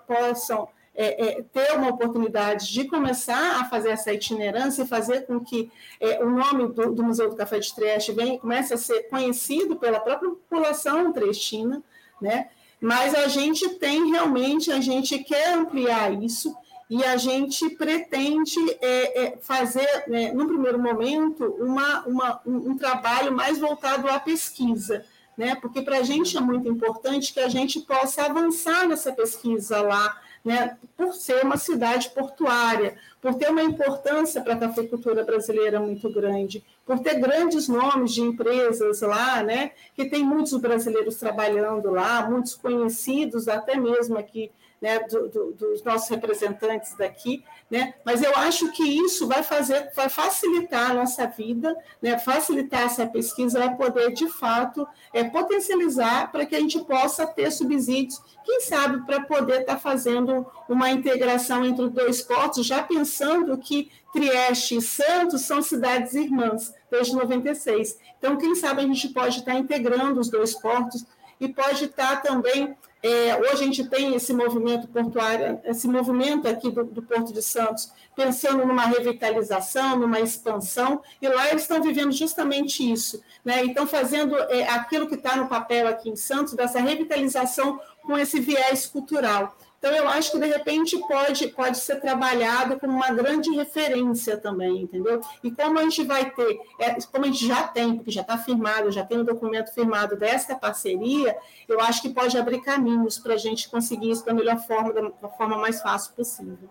possam é, é, ter uma oportunidade de começar a fazer essa itinerância e fazer com que é, o nome do, do, Museu do Café de Trieste venha, comece a ser conhecido pela própria população triestina, né? Mas a gente tem realmente, a gente quer ampliar isso e a gente pretende é, é, fazer, né, no primeiro momento, uma, uma, um, um trabalho mais voltado à pesquisa, né? Porque para a gente é muito importante que a gente possa avançar nessa pesquisa lá né, por ser uma cidade portuária, por ter uma importância para a cafeicultura brasileira muito grande, por ter grandes nomes de empresas lá, né, que tem muitos brasileiros trabalhando lá, muitos conhecidos até mesmo aqui né, do, do, dos nossos representantes daqui, né? Mas eu acho que isso vai fazer, vai facilitar a nossa vida, né? Facilitar essa pesquisa, vai poder de fato é, potencializar para que a gente possa ter subsídios, quem sabe para poder estar tá fazendo uma integração entre dois portos, já pensando que Trieste e Santos são cidades irmãs desde 96. Então, quem sabe a gente pode estar tá integrando os dois portos e pode estar tá também é, hoje a gente tem esse movimento portuário, esse movimento aqui do, do, Porto de Santos, pensando numa revitalização, numa expansão, e lá eles estão vivendo justamente isso. Né? Então, fazendo é, aquilo que está no papel aqui em Santos, dessa revitalização com esse viés cultural. Então, eu acho que, de repente, pode, pode ser trabalhado como uma grande referência também, entendeu? E como a gente vai ter, é, como a gente já tem, porque já está firmado, já tem um documento firmado desta parceria, eu acho que pode abrir caminhos para a gente conseguir isso da melhor forma, da forma mais fácil possível.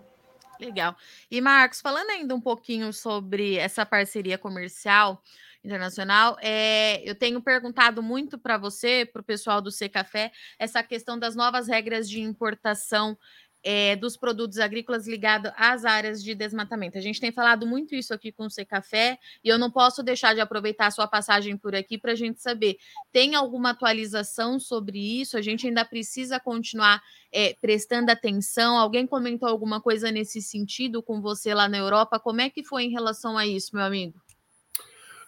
Legal. E, Marcos, falando ainda um pouquinho sobre essa parceria comercial, internacional. É, eu tenho perguntado muito para você, para o pessoal do C Café, essa questão das novas regras de importação é, dos produtos agrícolas ligados às áreas de desmatamento. A gente tem falado muito isso aqui com o C Café e eu não posso deixar de aproveitar a sua passagem por aqui para a gente saber: tem alguma atualização sobre isso? A gente ainda precisa continuar é, prestando atenção? Alguém comentou alguma coisa nesse sentido com você lá na Europa? Como é que foi em relação a isso, meu amigo?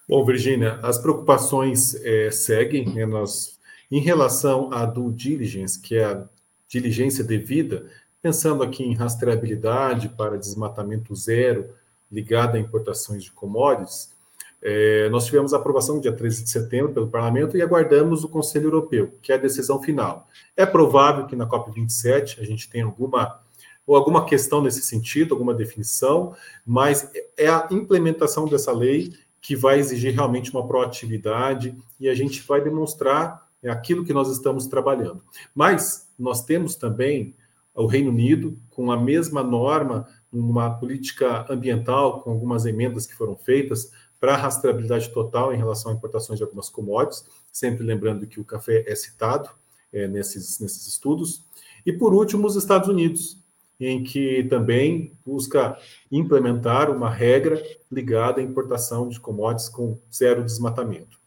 Bom, Virginia, as preocupações é, seguem. Né, nós, em relação à due diligence, que é a diligência devida, pensando aqui em rastreabilidade para desmatamento zero ligado a importações de commodities, é, nós tivemos a aprovação dia 13 de setembro pelo Parlamento e aguardamos o Conselho Europeu, que é a decisão final. É provável que na COP27 a gente tenha alguma ou alguma questão nesse sentido, alguma definição, mas é a implementação dessa lei que vai exigir realmente uma proatividade e a gente vai demonstrar aquilo que nós estamos trabalhando. Mas nós temos também o Reino Unido com a mesma norma, uma política ambiental, com algumas emendas que foram feitas para rastreabilidade total em relação a importações de algumas commodities, sempre lembrando que o café é citado é, nesses, nesses estudos. E por último, os Estados Unidos, em que também busca implementar uma regra ligada à importação de commodities com zero desmatamento.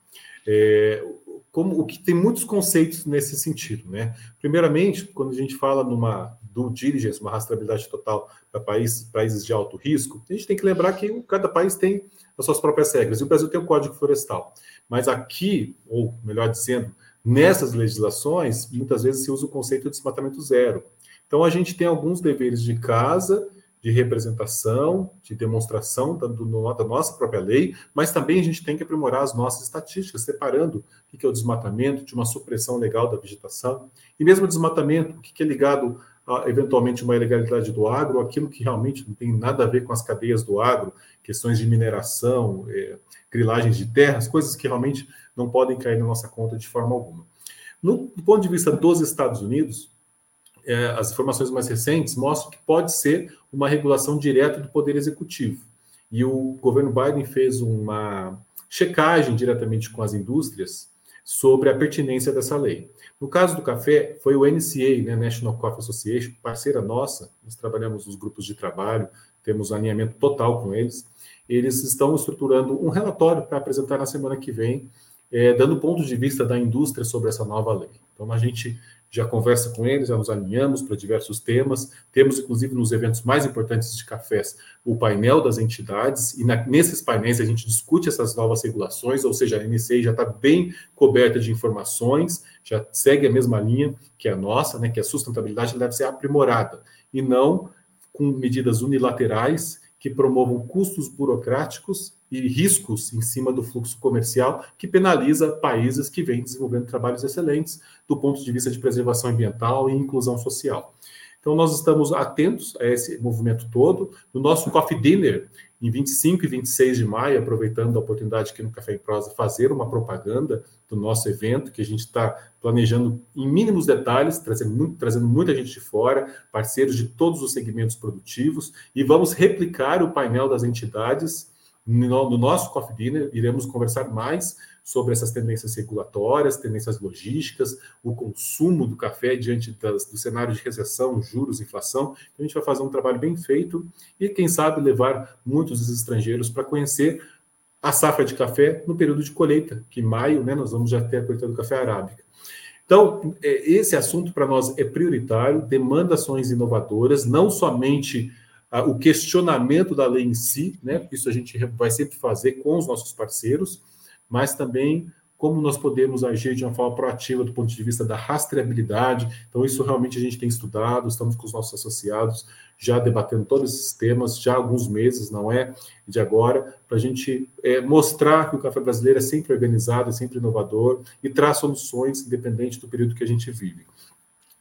É, como o que tem muitos conceitos nesse sentido, né? Primeiramente, quando a gente fala numa due diligence, uma rastreabilidade total para países, países de alto risco, a gente tem que lembrar que cada país tem as suas próprias regras. E o Brasil tem o Código Florestal. Mas aqui, ou melhor dizendo, nessas legislações, muitas vezes se usa o conceito de desmatamento zero. Então, a gente tem alguns deveres de casa, de representação, de demonstração da, do, da, nossa própria lei, mas também a gente tem que aprimorar as nossas estatísticas, separando o que é o desmatamento de uma supressão legal da vegetação, e mesmo o desmatamento, o que é ligado a, eventualmente uma ilegalidade do agro, aquilo que realmente não tem nada a ver com as cadeias do agro, questões de mineração, é, grilagens de terras, coisas que realmente não podem cair na nossa conta de forma alguma. No, do ponto de vista dos Estados Unidos, é, as informações mais recentes mostram que pode ser uma regulação direta do Poder Executivo. E o governo Biden fez uma checagem diretamente com as indústrias sobre a pertinência dessa lei. No caso do café, foi o NCA, né, National Coffee Association, parceira nossa, nós trabalhamos nos grupos de trabalho, temos alinhamento total com eles. Eles estão estruturando um relatório para apresentar na semana que vem é, dando ponto de vista da indústria sobre essa nova lei. Então, a gente já conversa com eles, já nos alinhamos para diversos temas. Temos, inclusive, nos eventos mais importantes de cafés, o painel das entidades, e na, nesses painéis a gente discute essas novas regulações, ou seja, a NCI já está bem coberta de informações, já segue a mesma linha que a nossa, né, que a sustentabilidade deve ser aprimorada, e não com medidas unilaterais que promovam custos burocráticos e riscos em cima do fluxo comercial, que penaliza países que vêm desenvolvendo trabalhos excelentes do ponto de vista de preservação ambiental e inclusão social. Então, nós estamos atentos a esse movimento todo. No nosso Coffee Dinner, em 25 e 26 de maio, aproveitando a oportunidade aqui no Café em Prosa, fazer uma propaganda do nosso evento, que a gente está planejando em mínimos detalhes, trazendo, muito, trazendo muita gente de fora, parceiros de todos os segmentos produtivos, e vamos replicar o painel das entidades no, no nosso Coffee Dinner, iremos conversar mais sobre essas tendências regulatórias, tendências logísticas, o consumo do café diante das, do cenário de recessão, juros, inflação. Então, a gente vai fazer um trabalho bem feito e, quem sabe, levar muitos dos estrangeiros para conhecer a safra de café no período de colheita, que em maio né, nós vamos já ter a colheita do café arábica. Então, é, esse assunto para nós é prioritário, demanda ações inovadoras, não somente o questionamento da lei em si, né? Isso a gente vai sempre fazer com os nossos parceiros, mas também como nós podemos agir de uma forma proativa do ponto de vista da rastreabilidade. Então, isso realmente a gente tem estudado, estamos com os nossos associados já debatendo todos esses temas já há alguns meses, não é de agora, para a gente é, mostrar que o café brasileiro é sempre organizado, é sempre inovador e traz soluções independente do período que a gente vive.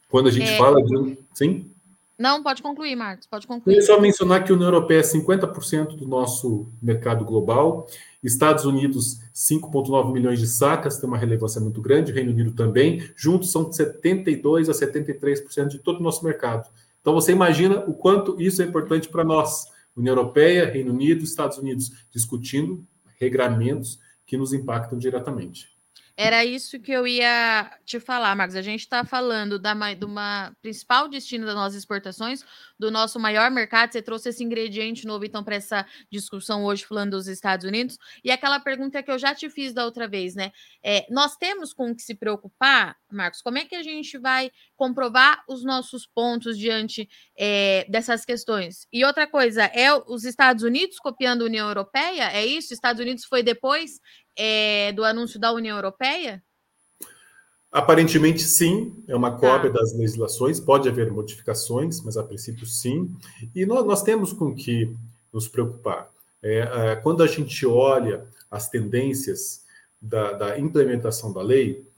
Quando a gente é... fala de. Sim? Não, pode concluir, Marcos, pode concluir. Eu só mencionar que a União Europeia é 50% do nosso mercado global, Estados Unidos, 5,9 milhões de sacas, tem uma relevância muito grande, Reino Unido também, juntos são 72% a 73% de todo o nosso mercado. Então você imagina o quanto isso é importante para nós, União Europeia, Reino Unido, Estados Unidos, discutindo regramentos que nos impactam diretamente. Era isso que eu ia te falar, Marcos. A gente está falando da de uma principal destino das nossas exportações, do nosso maior mercado. Você trouxe esse ingrediente novo, então, para essa discussão hoje, falando dos Estados Unidos. E aquela pergunta que eu já te fiz da outra vez, né? É, nós temos com que se preocupar, Marcos, como é que a gente vai comprovar os nossos pontos diante é, dessas questões? E outra coisa, é os Estados Unidos copiando a União Europeia? É isso? Estados Unidos foi depois é, do anúncio da União Europeia? Aparentemente, sim, é uma cópia tá. das legislações, pode haver modificações, mas a princípio, sim. E nós, nós temos com que nos preocupar. É, é, quando a gente olha as tendências da, da, implementação da lei,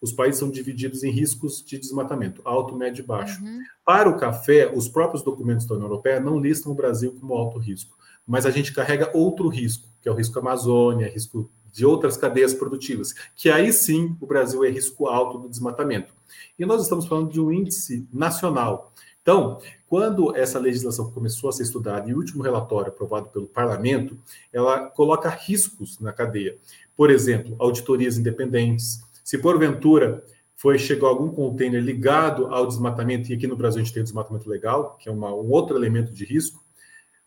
os países são divididos em riscos de desmatamento, alto, médio e baixo. Uhum. Para o café, os próprios documentos da União Europeia não listam o Brasil como alto risco, mas a gente carrega outro risco, que é o risco Amazônia, risco de outras cadeias produtivas, que aí sim o Brasil é risco alto do desmatamento. E nós estamos falando de um índice nacional. Então, quando essa legislação começou a ser estudada e o último relatório aprovado pelo parlamento, ela coloca riscos na cadeia. Por exemplo, auditorias independentes. Se porventura foi chegou algum container ligado ao desmatamento, e aqui no Brasil a gente tem o desmatamento legal, que é uma, um outro elemento de risco,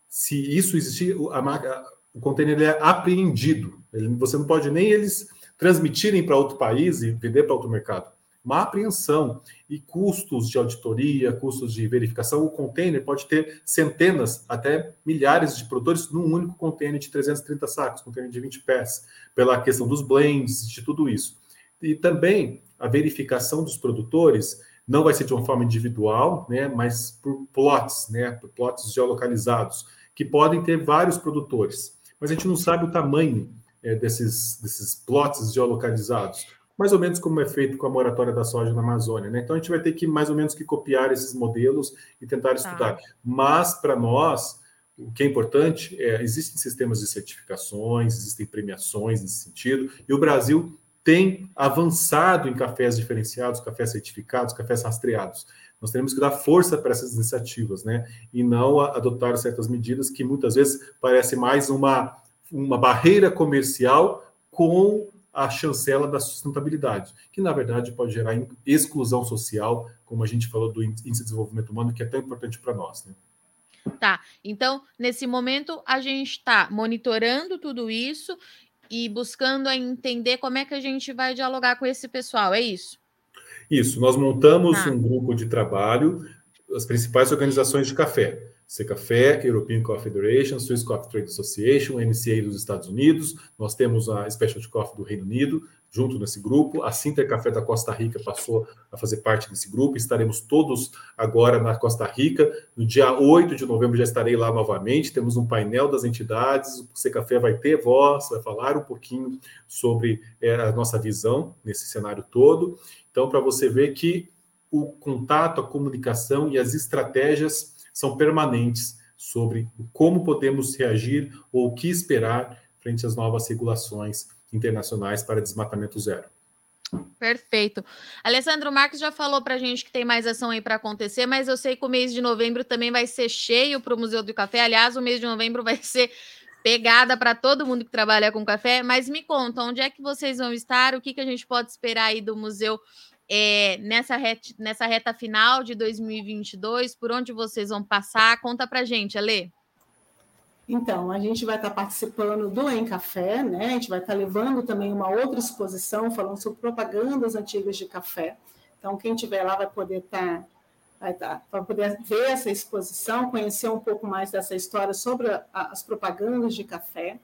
se isso existir, a, o container é apreendido. Você não pode nem eles transmitirem para outro país e vender para outro mercado. Uma apreensão e custos de auditoria, custos de verificação. O container pode ter centenas, até milhares de produtores num único container de 330 sacos, container de 20 pés, pela questão dos blends, de tudo isso. E também a verificação dos produtores não vai ser de uma forma individual, né, mas por plots, né, por plots geolocalizados, que podem ter vários produtores mas a gente não sabe o tamanho é, desses, desses plots geolocalizados. Mais ou menos como é feito com a moratória da soja na Amazônia. Né? Então a gente vai ter que mais ou menos que copiar esses modelos e tentar tá. estudar. Mas para nós, o que é importante é existem sistemas de certificações, existem premiações nesse sentido, e o Brasil tem avançado em cafés diferenciados, cafés certificados, cafés rastreados. Nós temos que dar força para essas iniciativas, né? E não adotar certas medidas que muitas vezes parece mais uma, uma barreira comercial com a chancela da sustentabilidade, que na verdade pode gerar exclusão social, como a gente falou do índice de desenvolvimento humano, que é tão importante para nós, né? Tá. Então, nesse momento, a gente está monitorando tudo isso e buscando entender como é que a gente vai dialogar com esse pessoal, é isso? Isso, nós montamos ah. um grupo de trabalho, as principais organizações de café. Secafé, European Coffee Federation, Swiss Coffee Trade Association, MCA dos Estados Unidos, nós temos a Specialty Coffee do Reino Unido, junto nesse grupo. A Sinter Café da Costa Rica passou a fazer parte desse grupo. Estaremos todos agora na Costa Rica. No dia 8 de novembro já estarei lá novamente. Temos um painel das entidades. O Secafé vai ter voz, vai falar um pouquinho sobre é, a nossa visão nesse cenário todo. Então, para você ver que o contato, a comunicação e as estratégias são permanentes sobre como podemos reagir ou o que esperar frente às novas regulações internacionais para desmatamento zero. Perfeito. Alessandro Marques já falou para a gente que tem mais ação aí para acontecer, mas eu sei que o mês de novembro também vai ser cheio para o Museu do Café. Aliás, o mês de novembro vai <laughs> ser pegada para todo mundo que trabalha com café. Mas me conta, onde é que vocês vão estar? O que, que a gente pode esperar aí do museu é, nessa, reta, nessa reta final de 2022? Por onde vocês vão passar? Conta para gente, Ale. Então, a gente vai estar participando do Em Café, né? A gente vai estar levando também uma outra exposição falando sobre propagandas antigas de café. Então, quem estiver lá vai poder estar, vai estar, vai poder ver essa exposição, conhecer um pouco mais dessa história sobre a, as propagandas de café.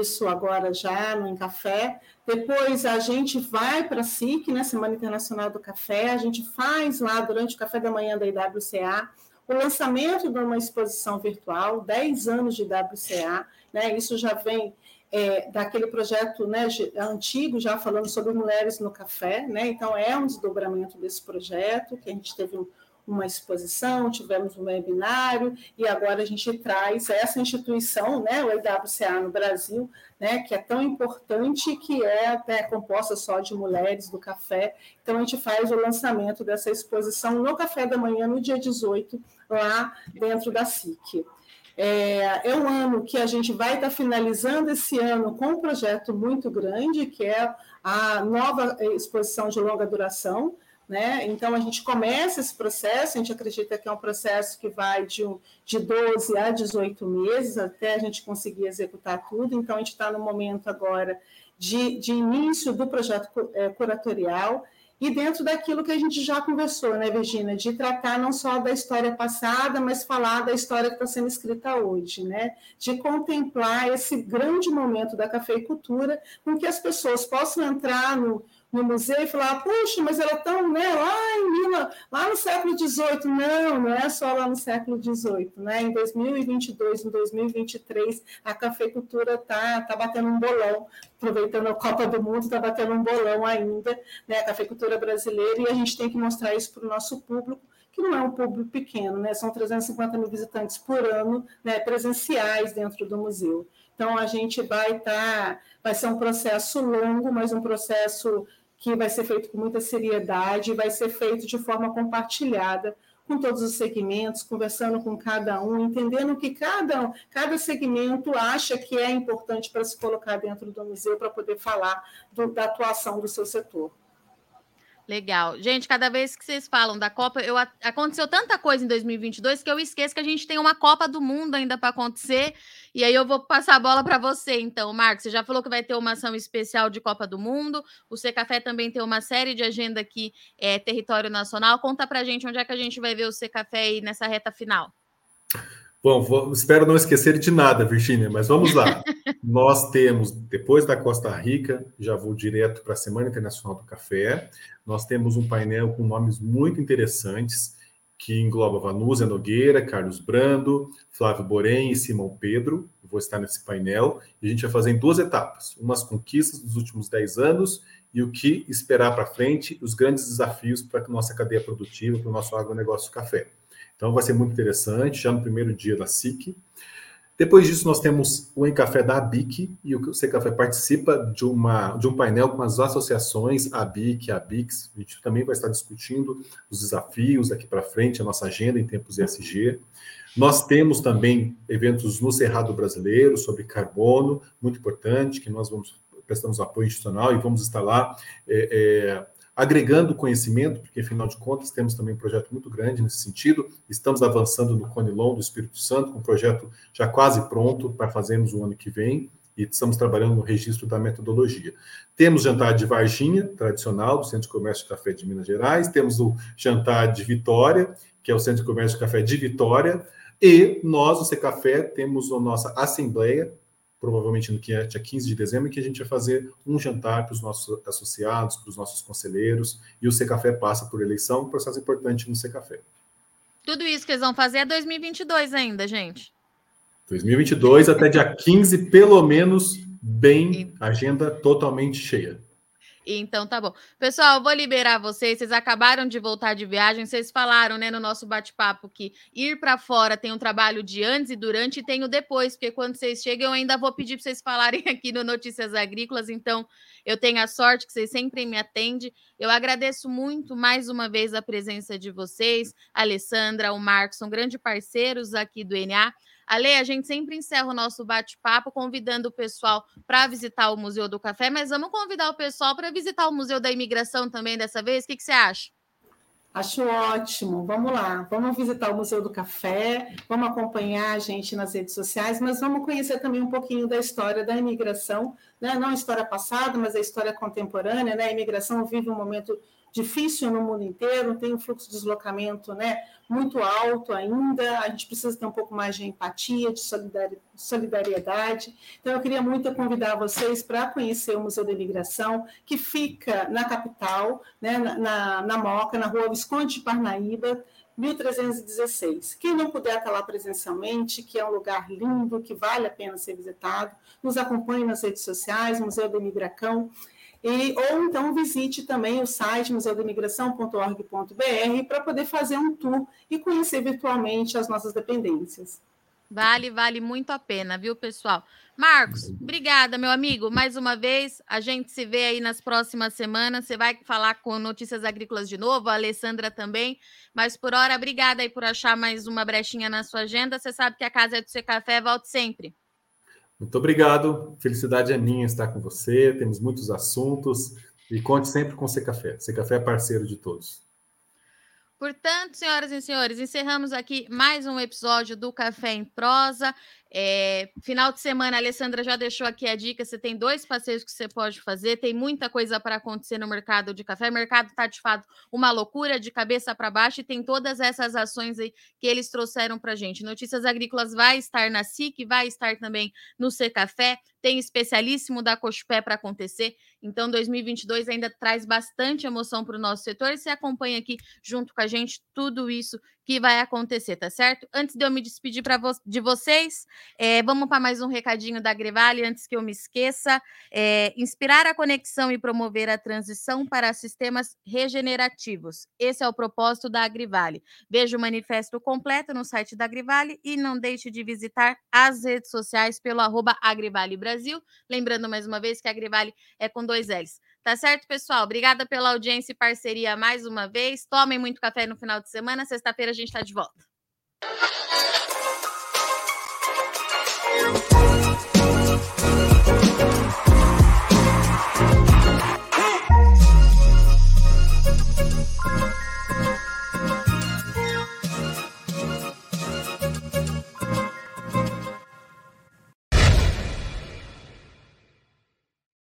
Isso agora já no Café. Depois a gente vai para a SIC, né? Semana Internacional do Café. A gente faz lá durante o café da manhã da IWCA o lançamento de uma exposição virtual, 10 anos de WCA, né, isso já vem é, daquele projeto né, antigo, já falando sobre mulheres no café, né, então é um desdobramento desse projeto, que a gente teve um, uma exposição, tivemos um webinário, e agora a gente traz essa instituição, né, o IWCA no Brasil, né, que é tão importante, que é né, composta só de mulheres do café. Então, a gente faz o lançamento dessa exposição no café da manhã, no dia 18, lá dentro da SIC. É, é um ano que a gente vai estar finalizando esse ano com um projeto muito grande, que é a nova exposição de longa duração, né? Então, a gente começa esse processo, a gente acredita que é um processo que vai de, de 12 a 18 meses até a gente conseguir executar tudo. Então, a gente está no momento agora de, de início do projeto é, curatorial e dentro daquilo que a gente já conversou, né, Virginia, de tratar não só da história passada, mas falar da história que está sendo escrita hoje, né, de contemplar esse grande momento da cafeicultura, com que as pessoas possam entrar no, no museu e falar, puxa, mas era tão, né, lá em Mila, lá no século XVIII. Não, não é só lá no século XVIII, né? Em 2022, em 2023, a cafeicultura está tá batendo um bolão, aproveitando a Copa do Mundo, está batendo um bolão ainda, né? A cafeicultura brasileira, e a gente tem que mostrar isso para o nosso público, que não é um público pequeno, né? São 350 mil visitantes por ano, né? Presenciais dentro do museu. Então, a gente vai estar, tá, vai ser um processo longo, mas um processo que vai ser feito com muita seriedade, vai ser feito de forma compartilhada com todos os segmentos, conversando com cada um, entendendo que cada, cada segmento acha que é importante para se colocar dentro do museu para poder falar do, da atuação do seu setor. Legal. Gente, cada vez que vocês falam da Copa, eu, aconteceu tanta coisa em 2022 que eu esqueço que a gente tem uma Copa do Mundo ainda para acontecer. E aí eu vou passar a bola para você, então, Marcos. Você já falou que vai ter uma ação especial de Copa do Mundo. O C Café também tem uma série de agenda aqui, é, território nacional. Conta para gente onde é que a gente vai ver o C Café aí nessa reta final. Bom, vou, espero não esquecer de nada, Virginia, mas vamos lá. <laughs> Nós temos, depois da Costa Rica, já vou direto para a Semana Internacional do Café. Nós temos um painel com nomes muito interessantes, que engloba Vanúzia Nogueira, Carlos Brando, Flávio Borém e Simão Pedro. Eu vou estar nesse painel e a gente vai fazer em duas etapas: umas conquistas dos últimos 10 anos e o que esperar para frente, os grandes desafios para a nossa cadeia produtiva, para o nosso agronegócio café. Então vai ser muito interessante, já no primeiro dia da SIC. Depois disso, nós temos o Encafé da ABIC, e o Café participa de, uma, de um painel com as associações ABIC, ABICS. A gente também vai estar discutindo os desafios daqui para frente, a nossa agenda em tempos ESG. Nós temos também eventos no Cerrado Brasileiro sobre carbono, muito importante, que nós vamos prestamos apoio institucional e vamos lá é, é, agregando conhecimento, porque afinal de contas temos também um projeto muito grande nesse sentido. Estamos avançando no Conilon do Espírito Santo, com um projeto já quase pronto para fazermos o ano que vem. e estamos trabalhando no registro da metodologia. Temos jantar de Varginha, tradicional, do Centro de Comércio de Café de Minas Gerais, temos o jantar de Vitória, que é o Centro de Comércio de Café de Vitória, e nós, o Secafé, temos a nossa assembleia, provavelmente no dia 15 de dezembro, que a gente vai fazer um jantar para os nossos associados, para os nossos conselheiros, e o Secafé passa por eleição, um processo importante no Secafé. Tudo isso que eles vão fazer é 2022 ainda, gente. 2022 até dia 15, pelo menos, bem, agenda totalmente cheia. Então tá bom. Pessoal, vou liberar vocês. Vocês acabaram de voltar de viagem. Vocês falaram, né, no nosso bate-papo que ir para fora tem um trabalho de antes e durante e tem o depois, porque quando vocês chegam, eu ainda vou pedir para vocês falarem <laughs> aqui no Notícias Agrícolas. Então, eu tenho a sorte que vocês sempre me atendem. Eu agradeço muito mais uma vez a presença de vocês, a Alessandra, o Marcos, são grandes parceiros aqui do NA. Ale, a gente sempre encerra o nosso bate-papo convidando o pessoal para visitar o Museu do Café, mas vamos convidar o pessoal para visitar o Museu da Imigração também dessa vez. O que, que você acha? Acho ótimo. Vamos lá. Vamos visitar o Museu do Café, vamos acompanhar a gente nas redes sociais, mas vamos conhecer também um pouquinho da história da imigração, né? não a história passada, mas a história contemporânea. Né? A imigração vive um momento difícil no mundo inteiro, tem um fluxo de deslocamento né, muito alto ainda, a gente precisa ter um pouco mais de empatia, de solidariedade. Então, eu queria muito convidar vocês para conhecer o Museu da Imigração, que fica na capital, né, na, na Moca, na rua Visconde de Parnaíba, 1316. Quem não puder estar lá presencialmente, que é um lugar lindo, que vale a pena ser visitado, nos acompanhe nas redes sociais, Museu da Imigracão. E, ou então visite também o site museudemigração.org.br para poder fazer um tour e conhecer virtualmente as nossas dependências. Vale, vale muito a pena, viu, pessoal? Marcos, obrigada, meu amigo. Mais uma vez, a gente se vê aí nas próximas semanas. Você vai falar com Notícias Agrícolas de novo, a Alessandra também. Mas por hora, obrigada aí por achar mais uma brechinha na sua agenda. Você sabe que a casa é do seu café, volte sempre. Muito obrigado. Felicidade é minha estar com você. Temos muitos assuntos. E conte sempre com o Secafé. Secafé é parceiro de todos. Portanto, senhoras e senhores, encerramos aqui mais um episódio do Café em Prosa. É, final de semana, a Alessandra já deixou aqui a dica. Você tem dois passeios que você pode fazer. Tem muita coisa para acontecer no mercado de café. O mercado está de fato uma loucura de cabeça para baixo e tem todas essas ações aí que eles trouxeram para gente. Notícias Agrícolas vai estar na SIC, vai estar também no C Café. Tem especialíssimo da Cochupé para acontecer. Então, 2022 ainda traz bastante emoção para o nosso setor. E você acompanha aqui junto com a gente tudo isso que vai acontecer, tá certo? Antes de eu me despedir vo de vocês, é, vamos para mais um recadinho da Grevale, antes que eu me esqueça. É, inspirar a conexão e promover a transição para sistemas regenerativos. Esse é o propósito da Agrivale. Veja o manifesto completo no site da Agrivale e não deixe de visitar as redes sociais pelo arroba Agrivale Brasil. Lembrando mais uma vez que a Agrivale é com dois L's. Tá certo, pessoal? Obrigada pela audiência e parceria mais uma vez. Tomem muito café no final de semana. Sexta-feira a gente está de volta.